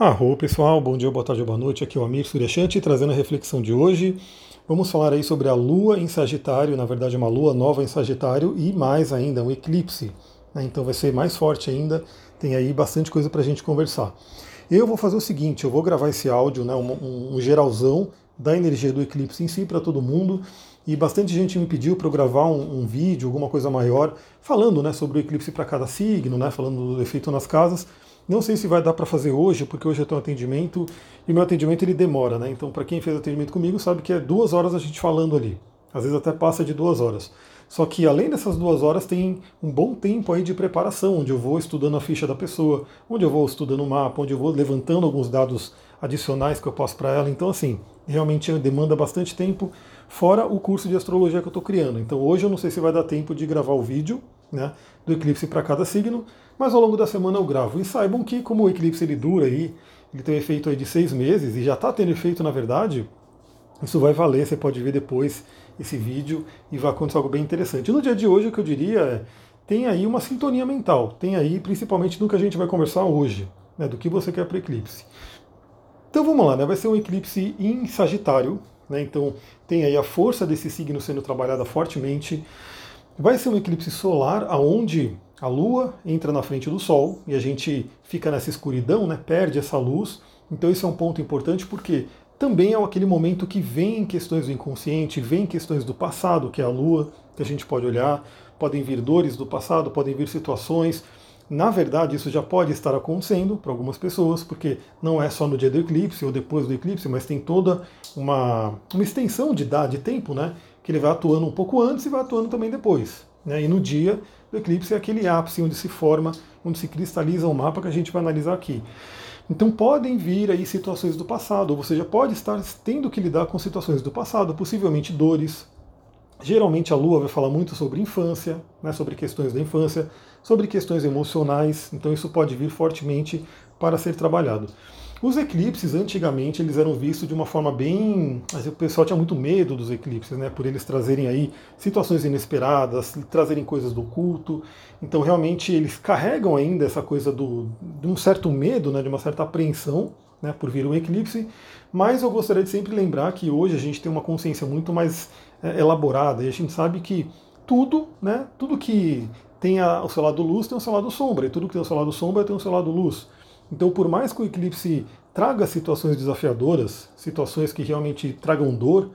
Arro pessoal, bom dia, boa tarde, boa noite. Aqui é o Amir Suryashanti trazendo a reflexão de hoje. Vamos falar aí sobre a Lua em Sagitário, na verdade uma Lua nova em Sagitário e mais ainda um eclipse. Né? Então vai ser mais forte ainda. Tem aí bastante coisa para a gente conversar. Eu vou fazer o seguinte, eu vou gravar esse áudio, né, um, um geralzão da energia do eclipse em si para todo mundo. E bastante gente me pediu para eu gravar um, um, vídeo, alguma coisa maior, falando né, sobre o eclipse para cada signo, né, falando do efeito nas casas. Não sei se vai dar para fazer hoje, porque hoje eu tenho atendimento e meu atendimento ele demora, né? Então, para quem fez atendimento comigo, sabe que é duas horas a gente falando ali. Às vezes até passa de duas horas. Só que além dessas duas horas tem um bom tempo aí de preparação, onde eu vou estudando a ficha da pessoa, onde eu vou estudando o mapa, onde eu vou levantando alguns dados adicionais que eu passo para ela. Então, assim, realmente demanda bastante tempo, fora o curso de astrologia que eu estou criando. Então, hoje eu não sei se vai dar tempo de gravar o vídeo né, do eclipse para cada signo, mas ao longo da semana eu gravo. E saibam que, como o eclipse ele dura aí, ele tem um efeito aí de seis meses, e já está tendo efeito na verdade, isso vai valer, você pode ver depois esse vídeo e vai acontecer algo bem interessante. No dia de hoje, o que eu diria é, tem aí uma sintonia mental, tem aí principalmente do que a gente vai conversar hoje, né, do que você quer para o eclipse. Então vamos lá, né, vai ser um eclipse em Sagitário, né, então tem aí a força desse signo sendo trabalhada fortemente, Vai ser um eclipse solar aonde a Lua entra na frente do Sol e a gente fica nessa escuridão, né, perde essa luz. Então isso é um ponto importante porque também é aquele momento que vem questões do inconsciente, vem questões do passado, que é a Lua, que a gente pode olhar, podem vir dores do passado, podem vir situações. Na verdade, isso já pode estar acontecendo para algumas pessoas, porque não é só no dia do eclipse ou depois do eclipse, mas tem toda uma, uma extensão de idade, de tempo, né? que ele vai atuando um pouco antes e vai atuando também depois. Né? E no dia do eclipse é aquele ápice onde se forma, onde se cristaliza o um mapa que a gente vai analisar aqui. Então podem vir aí situações do passado, ou você já pode estar tendo que lidar com situações do passado, possivelmente dores. Geralmente a Lua vai falar muito sobre infância, né, sobre questões da infância, sobre questões emocionais, então isso pode vir fortemente para ser trabalhado. Os eclipses, antigamente, eles eram vistos de uma forma bem. O pessoal tinha muito medo dos eclipses, né? Por eles trazerem aí situações inesperadas, trazerem coisas do culto. Então, realmente, eles carregam ainda essa coisa do, de um certo medo, né? De uma certa apreensão, né? Por vir um eclipse. Mas eu gostaria de sempre lembrar que hoje a gente tem uma consciência muito mais é, elaborada e a gente sabe que tudo, né? Tudo que tem o seu lado luz tem o seu lado sombra, e tudo que tem o seu lado sombra tem o seu lado luz. Então, por mais que o eclipse traga situações desafiadoras, situações que realmente tragam dor,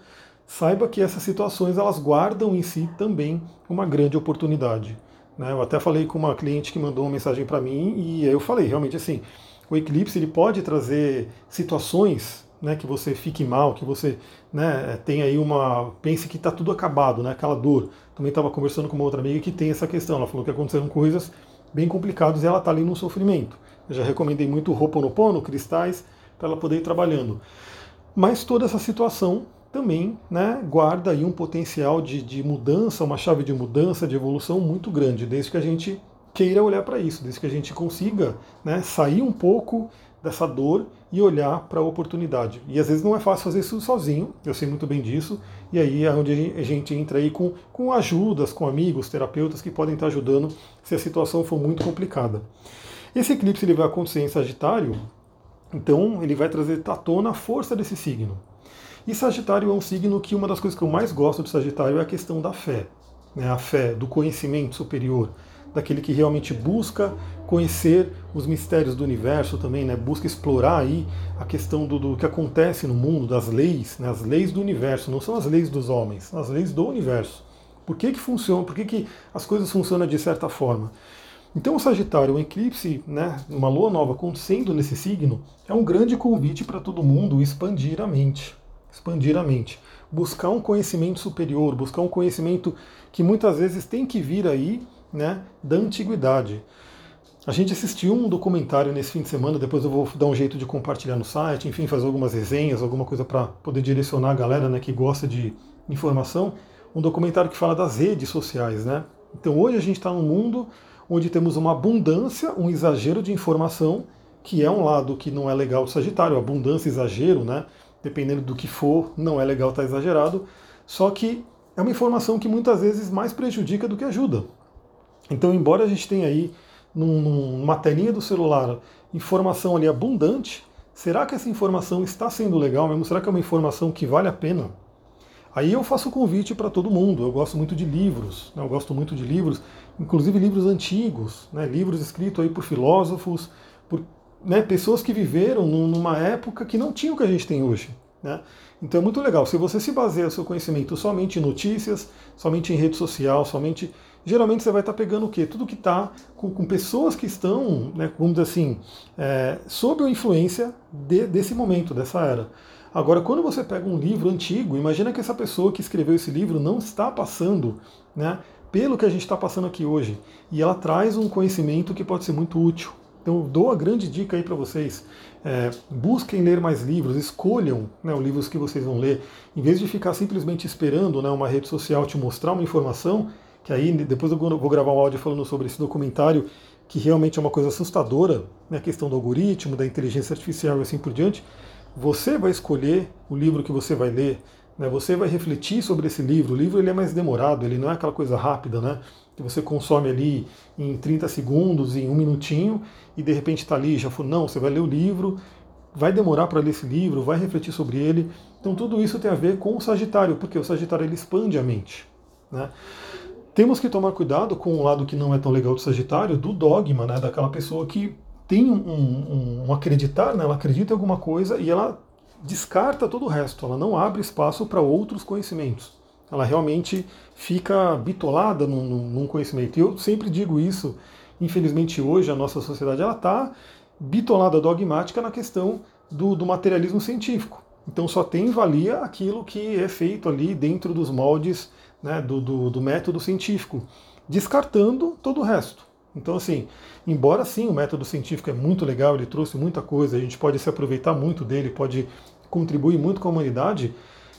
saiba que essas situações elas guardam em si também uma grande oportunidade. Né? Eu até falei com uma cliente que mandou uma mensagem para mim e eu falei realmente assim, o eclipse ele pode trazer situações né, que você fique mal, que você né, tenha aí uma. pense que está tudo acabado, né, aquela dor. Também estava conversando com uma outra amiga que tem essa questão. Ela falou que aconteceram coisas bem complicadas e ela está ali no sofrimento. Eu já recomendei muito Ho'oponopono, cristais, para ela poder ir trabalhando. Mas toda essa situação também né, guarda aí um potencial de, de mudança, uma chave de mudança, de evolução muito grande, desde que a gente queira olhar para isso, desde que a gente consiga né, sair um pouco dessa dor e olhar para a oportunidade. E às vezes não é fácil fazer isso sozinho, eu sei muito bem disso, e aí é onde a gente entra aí com, com ajudas, com amigos, terapeutas que podem estar ajudando se a situação for muito complicada. Esse eclipse ele vai acontecer em Sagitário, então ele vai trazer à tona a força desse signo. E Sagitário é um signo que uma das coisas que eu mais gosto de Sagitário é a questão da fé. Né? A fé, do conhecimento superior, daquele que realmente busca conhecer os mistérios do universo também, né? busca explorar aí a questão do, do que acontece no mundo, das leis, né? as leis do universo, não são as leis dos homens, são as leis do universo. Por que, que funciona? Por que, que as coisas funcionam de certa forma? Então o Sagitário, o eclipse, né, uma lua nova acontecendo nesse signo, é um grande convite para todo mundo expandir a mente. Expandir a mente. Buscar um conhecimento superior, buscar um conhecimento que muitas vezes tem que vir aí né, da antiguidade. A gente assistiu um documentário nesse fim de semana, depois eu vou dar um jeito de compartilhar no site, enfim, fazer algumas resenhas, alguma coisa para poder direcionar a galera né, que gosta de informação. Um documentário que fala das redes sociais, né? Então hoje a gente está num mundo onde temos uma abundância, um exagero de informação, que é um lado que não é legal do Sagitário, abundância, exagero, né? Dependendo do que for, não é legal estar tá exagerado. Só que é uma informação que muitas vezes mais prejudica do que ajuda. Então, embora a gente tenha aí num, numa telinha do celular informação ali abundante, Será que essa informação está sendo legal mesmo? Será que é uma informação que vale a pena? Aí eu faço o convite para todo mundo. Eu gosto muito de livros, né? eu gosto muito de livros, inclusive livros antigos, né? livros escritos aí por filósofos, por né, pessoas que viveram numa época que não tinha o que a gente tem hoje. Né? Então é muito legal. Se você se baseia seu conhecimento somente em notícias, somente em rede social, somente. Geralmente você vai estar pegando o quê? Tudo que está com, com, pessoas que estão, né, vamos dizer assim, é, sob a influência de, desse momento, dessa era. Agora, quando você pega um livro antigo, imagina que essa pessoa que escreveu esse livro não está passando né, pelo que a gente está passando aqui hoje. E ela traz um conhecimento que pode ser muito útil. Então, eu dou a grande dica aí para vocês. É, busquem ler mais livros, escolham né, os livros que vocês vão ler, em vez de ficar simplesmente esperando né, uma rede social te mostrar uma informação, que aí depois eu vou gravar um áudio falando sobre esse documentário, que realmente é uma coisa assustadora, né, a questão do algoritmo, da inteligência artificial e assim por diante. Você vai escolher o livro que você vai ler, né, você vai refletir sobre esse livro. O livro ele é mais demorado, ele não é aquela coisa rápida, né? que você consome ali em 30 segundos, em um minutinho, e de repente está ali, já falou, não, você vai ler o livro, vai demorar para ler esse livro, vai refletir sobre ele. Então tudo isso tem a ver com o Sagitário, porque o Sagitário ele expande a mente. Né? Temos que tomar cuidado com o lado que não é tão legal do Sagitário, do dogma, né? daquela pessoa que tem um, um, um acreditar, né? ela acredita em alguma coisa e ela descarta todo o resto, ela não abre espaço para outros conhecimentos ela realmente fica bitolada num, num conhecimento. E eu sempre digo isso, infelizmente hoje a nossa sociedade ela está bitolada dogmática na questão do, do materialismo científico. Então só tem valia aquilo que é feito ali dentro dos moldes né, do, do, do, método científico, descartando todo o resto. Então, assim, embora sim o método científico é muito legal, ele trouxe muita coisa, a gente pode se aproveitar muito dele, pode contribuir muito com a humanidade,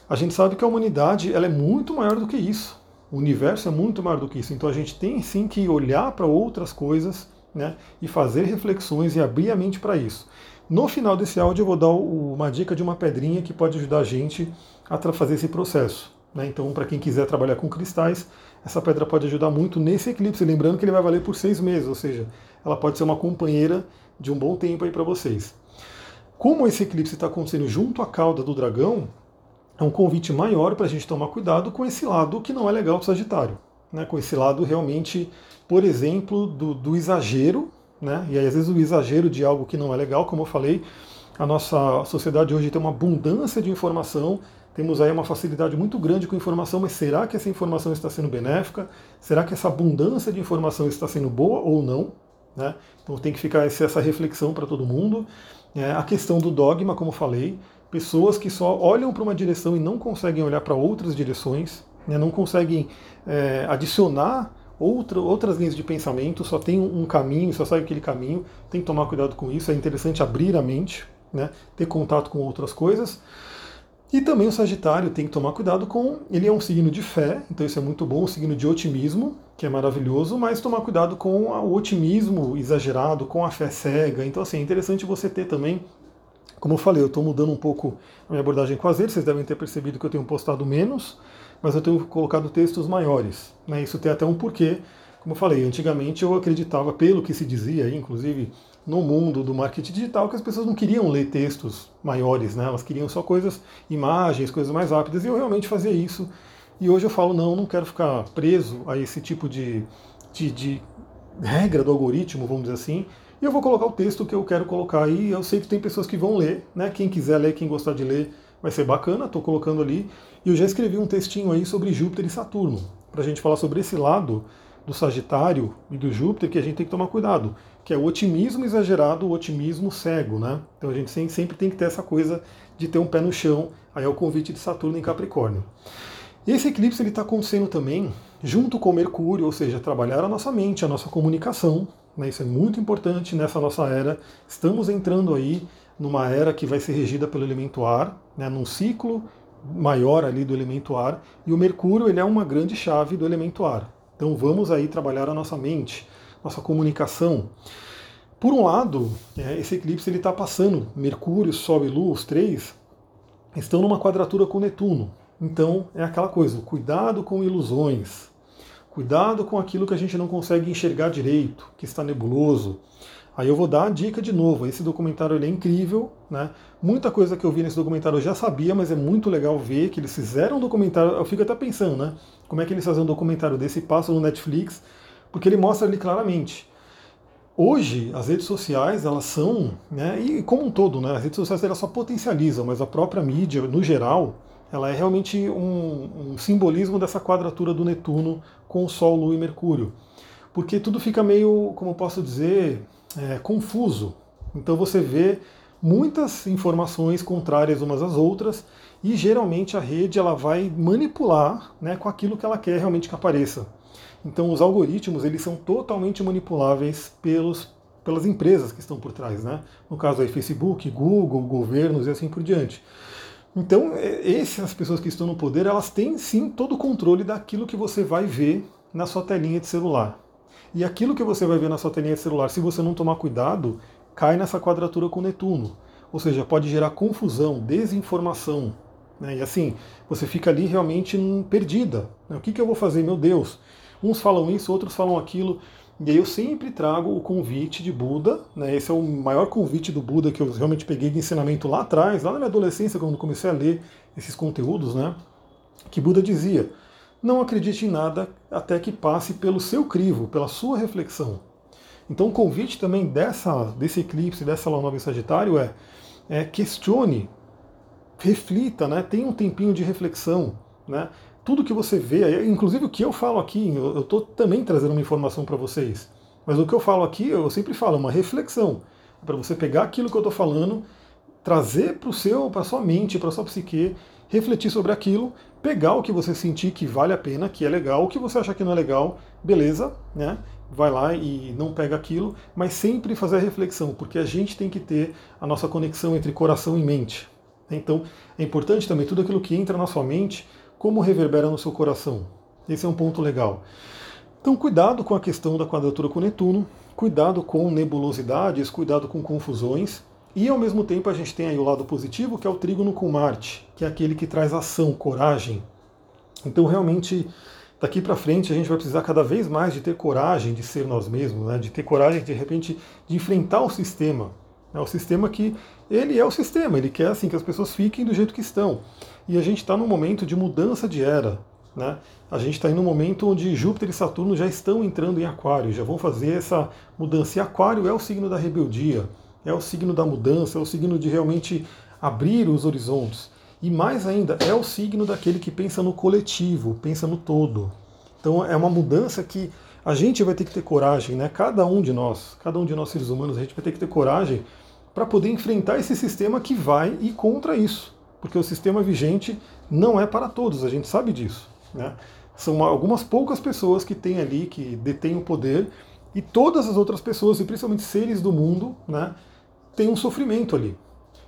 a gente sabe que a humanidade ela é muito maior do que isso. O universo é muito maior do que isso. Então a gente tem sim que olhar para outras coisas né, e fazer reflexões e abrir a mente para isso. No final desse áudio eu vou dar uma dica de uma pedrinha que pode ajudar a gente a fazer esse processo. Né? Então, para quem quiser trabalhar com cristais, essa pedra pode ajudar muito nesse eclipse. Lembrando que ele vai valer por seis meses, ou seja, ela pode ser uma companheira de um bom tempo aí para vocês. Como esse eclipse está acontecendo junto à cauda do dragão, é um convite maior para a gente tomar cuidado com esse lado que não é legal do Sagitário. Né? Com esse lado realmente, por exemplo, do, do exagero, né? e aí, às vezes o exagero de algo que não é legal, como eu falei, a nossa sociedade hoje tem uma abundância de informação, temos aí uma facilidade muito grande com informação, mas será que essa informação está sendo benéfica? Será que essa abundância de informação está sendo boa ou não? Né? Então tem que ficar essa reflexão para todo mundo. É, a questão do dogma, como falei, pessoas que só olham para uma direção e não conseguem olhar para outras direções, né, não conseguem é, adicionar outra, outras linhas de pensamento, só tem um caminho, só segue aquele caminho, tem que tomar cuidado com isso, é interessante abrir a mente, né, ter contato com outras coisas. E também o Sagitário tem que tomar cuidado com. Ele é um signo de fé, então isso é muito bom, um signo de otimismo, que é maravilhoso, mas tomar cuidado com o otimismo exagerado, com a fé cega. Então, assim, é interessante você ter também como eu falei, eu estou mudando um pouco a minha abordagem com azeite, vocês devem ter percebido que eu tenho postado menos, mas eu tenho colocado textos maiores. Né? Isso tem até um porquê. Como eu falei, antigamente eu acreditava, pelo que se dizia, inclusive no mundo do marketing digital, que as pessoas não queriam ler textos maiores, né? elas queriam só coisas, imagens, coisas mais rápidas, e eu realmente fazia isso. E hoje eu falo, não, não quero ficar preso a esse tipo de, de, de regra do algoritmo, vamos dizer assim, e eu vou colocar o texto que eu quero colocar aí. Eu sei que tem pessoas que vão ler, né? Quem quiser ler, quem gostar de ler, vai ser bacana. Estou colocando ali. E eu já escrevi um textinho aí sobre Júpiter e Saturno, para a gente falar sobre esse lado do Sagitário e do Júpiter que a gente tem que tomar cuidado, que é o otimismo exagerado, o otimismo cego, né? Então a gente sempre tem que ter essa coisa de ter um pé no chão. Aí é o convite de Saturno em Capricórnio. Esse eclipse ele está acontecendo também junto com Mercúrio, ou seja, trabalhar a nossa mente, a nossa comunicação, né? Isso é muito importante nessa nossa era. Estamos entrando aí numa era que vai ser regida pelo elemento ar, né? num ciclo maior ali do elemento ar, e o Mercúrio ele é uma grande chave do elemento ar. Então vamos aí trabalhar a nossa mente, nossa comunicação. Por um lado, é, esse eclipse ele está passando, Mercúrio, Sol e Lua, os três, estão numa quadratura com Netuno. Então é aquela coisa, cuidado com ilusões, Cuidado com aquilo que a gente não consegue enxergar direito, que está nebuloso. Aí eu vou dar a dica de novo. Esse documentário é incrível, né? Muita coisa que eu vi nesse documentário eu já sabia, mas é muito legal ver que eles fizeram um documentário. Eu fico até pensando, né? Como é que eles fazem um documentário desse passam no Netflix? Porque ele mostra ali claramente. Hoje, as redes sociais, elas são, né, e como um todo, né, as redes sociais elas só potencializam, mas a própria mídia, no geral, ela é realmente um, um simbolismo dessa quadratura do Netuno com o Sol, Lua e Mercúrio. Porque tudo fica meio, como posso dizer, é, confuso. Então você vê muitas informações contrárias umas às outras e geralmente a rede ela vai manipular né, com aquilo que ela quer realmente que apareça. Então os algoritmos eles são totalmente manipuláveis pelos, pelas empresas que estão por trás, né? No caso aí Facebook, Google, governos e assim por diante. Então, é, essas pessoas que estão no poder, elas têm sim todo o controle daquilo que você vai ver na sua telinha de celular. E aquilo que você vai ver na sua telinha de celular, se você não tomar cuidado, cai nessa quadratura com Netuno. Ou seja, pode gerar confusão, desinformação. Né? E assim, você fica ali realmente perdida. Né? O que, que eu vou fazer? Meu Deus, Uns falam isso, outros falam aquilo. E aí eu sempre trago o convite de Buda, né? Esse é o maior convite do Buda que eu realmente peguei de ensinamento lá atrás, lá na minha adolescência, quando comecei a ler esses conteúdos, né? Que Buda dizia: não acredite em nada até que passe pelo seu crivo, pela sua reflexão. Então o convite também dessa, desse eclipse, dessa lua nova em Sagitário é, é questione, reflita, né? tenha um tempinho de reflexão. Né? Tudo que você vê, inclusive o que eu falo aqui, eu estou também trazendo uma informação para vocês. Mas o que eu falo aqui, eu sempre falo, é uma reflexão. Para você pegar aquilo que eu estou falando, trazer para o seu, para sua mente, para sua psique, refletir sobre aquilo, pegar o que você sentir que vale a pena, que é legal, o que você acha que não é legal, beleza, né? Vai lá e não pega aquilo, mas sempre fazer a reflexão, porque a gente tem que ter a nossa conexão entre coração e mente. Então, é importante também tudo aquilo que entra na sua mente, como reverbera no seu coração. Esse é um ponto legal. Então, cuidado com a questão da quadratura com Netuno, cuidado com nebulosidades, cuidado com confusões. E ao mesmo tempo a gente tem aí o lado positivo, que é o trígono com Marte, que é aquele que traz ação, coragem. Então, realmente, daqui para frente a gente vai precisar cada vez mais de ter coragem de ser nós mesmos, né? de ter coragem de, repente de enfrentar o sistema. É o sistema que ele é o sistema, ele quer assim que as pessoas fiquem do jeito que estão. E a gente está num momento de mudança de era. Né? A gente está em um momento onde Júpiter e Saturno já estão entrando em Aquário, já vão fazer essa mudança. E Aquário é o signo da rebeldia, é o signo da mudança, é o signo de realmente abrir os horizontes. E mais ainda, é o signo daquele que pensa no coletivo, pensa no todo. Então é uma mudança que a gente vai ter que ter coragem, né? Cada um de nós, cada um de nós seres humanos, a gente vai ter que ter coragem para poder enfrentar esse sistema que vai ir contra isso porque o sistema vigente não é para todos, a gente sabe disso. Né? São algumas poucas pessoas que têm ali, que detêm o poder, e todas as outras pessoas, e principalmente seres do mundo, né, têm um sofrimento ali.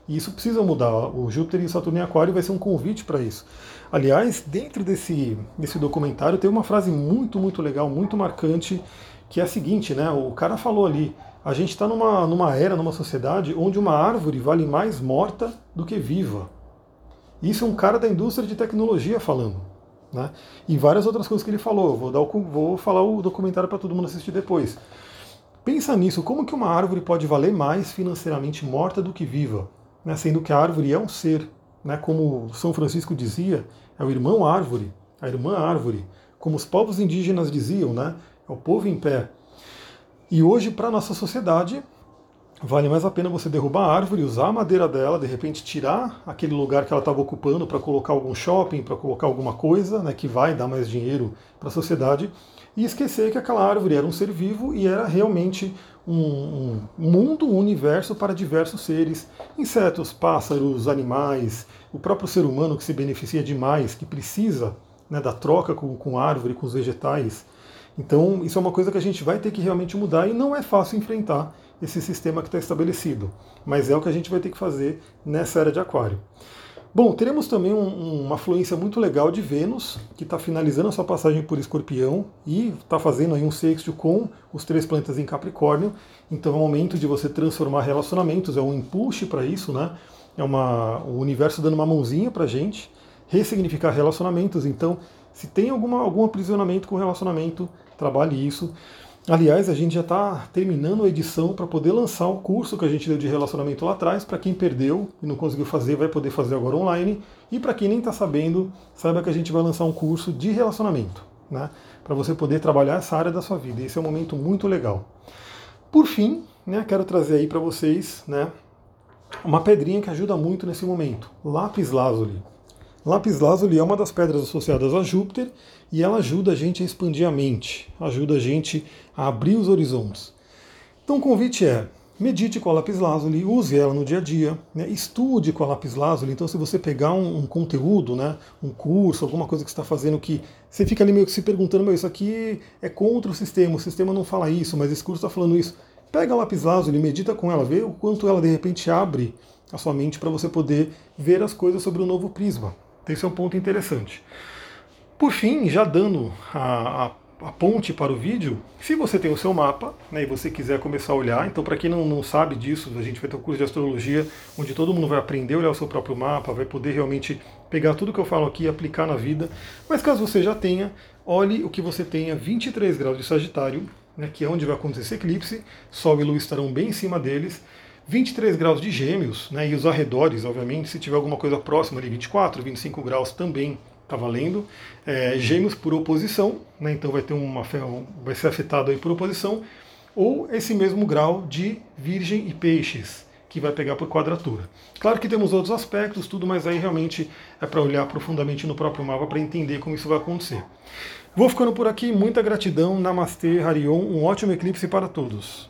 E isso precisa mudar. O Júpiter e Saturno em Aquário vai ser um convite para isso. Aliás, dentro desse, desse documentário tem uma frase muito, muito legal, muito marcante, que é a seguinte, né? O cara falou ali, a gente está numa, numa era, numa sociedade onde uma árvore vale mais morta do que viva. Isso é um cara da indústria de tecnologia falando. Né? E várias outras coisas que ele falou. Vou, dar o, vou falar o documentário para todo mundo assistir depois. Pensa nisso, como que uma árvore pode valer mais financeiramente morta do que viva? Né? Sendo que a árvore é um ser, né? como São Francisco dizia, é o irmão árvore, a irmã árvore. Como os povos indígenas diziam, né? é o povo em pé. E hoje, para a nossa sociedade, vale mais a pena você derrubar a árvore, usar a madeira dela, de repente tirar aquele lugar que ela estava ocupando para colocar algum shopping, para colocar alguma coisa né, que vai dar mais dinheiro para a sociedade, e esquecer que aquela árvore era um ser vivo e era realmente um, um mundo, um universo para diversos seres, insetos, pássaros, animais, o próprio ser humano que se beneficia demais, que precisa né, da troca com, com a árvore, com os vegetais. Então, isso é uma coisa que a gente vai ter que realmente mudar e não é fácil enfrentar esse sistema que está estabelecido. Mas é o que a gente vai ter que fazer nessa era de Aquário. Bom, teremos também um, uma fluência muito legal de Vênus, que está finalizando a sua passagem por Escorpião e está fazendo aí um sexto com os três planetas em Capricórnio. Então é o momento de você transformar relacionamentos, é um impulso para isso, né? É uma, o universo dando uma mãozinha para a gente, ressignificar relacionamentos. Então, se tem alguma, algum aprisionamento com relacionamento, trabalhe isso. Aliás, a gente já está terminando a edição para poder lançar o curso que a gente deu de relacionamento lá atrás. Para quem perdeu e não conseguiu fazer, vai poder fazer agora online. E para quem nem está sabendo, saiba que a gente vai lançar um curso de relacionamento, né? Para você poder trabalhar essa área da sua vida. Esse é um momento muito legal. Por fim, né, quero trazer aí para vocês, né, uma pedrinha que ajuda muito nesse momento, lápis lazuli. Lápis lazuli é uma das pedras associadas a Júpiter e ela ajuda a gente a expandir a mente, ajuda a gente a abrir os horizontes. Então o convite é, medite com a lápis lazuli, use ela no dia a dia, né? estude com a lápis lazuli. Então se você pegar um, um, conteúdo, né, um curso, alguma coisa que está fazendo que você fica ali meio que se perguntando, meu, isso aqui é contra o sistema, o sistema não fala isso, mas esse curso está falando isso. Pega a lápis lazuli, medita com ela, vê o quanto ela de repente abre a sua mente para você poder ver as coisas sobre um novo prisma. Esse é um ponto interessante. Por fim, já dando a, a, a, ponte para o vídeo, se você tem o seu mapa né, e você quiser começar a olhar, então para quem não, não sabe disso, a gente vai ter um curso de astrologia onde todo mundo vai aprender a olhar o seu próprio mapa, vai poder realmente pegar tudo que eu falo aqui e aplicar na vida. Mas caso você já tenha, olhe o que você tenha 23 graus de Sagitário, né, que é onde vai acontecer esse eclipse, Sol e Lua estarão bem em cima deles. 23 graus de gêmeos, né, e os arredores, obviamente, se tiver alguma coisa próxima ali, 24, 25 graus também está valendo. É, gêmeos por oposição, né, então vai ter uma vai ser afetado aí por oposição, ou esse mesmo grau de virgem e peixes, que vai pegar por quadratura. Claro que temos outros aspectos, tudo, mas aí realmente é para olhar profundamente no próprio mapa para entender como isso vai acontecer. Vou ficando por aqui, muita gratidão, Namastê, Harion, um ótimo eclipse para todos.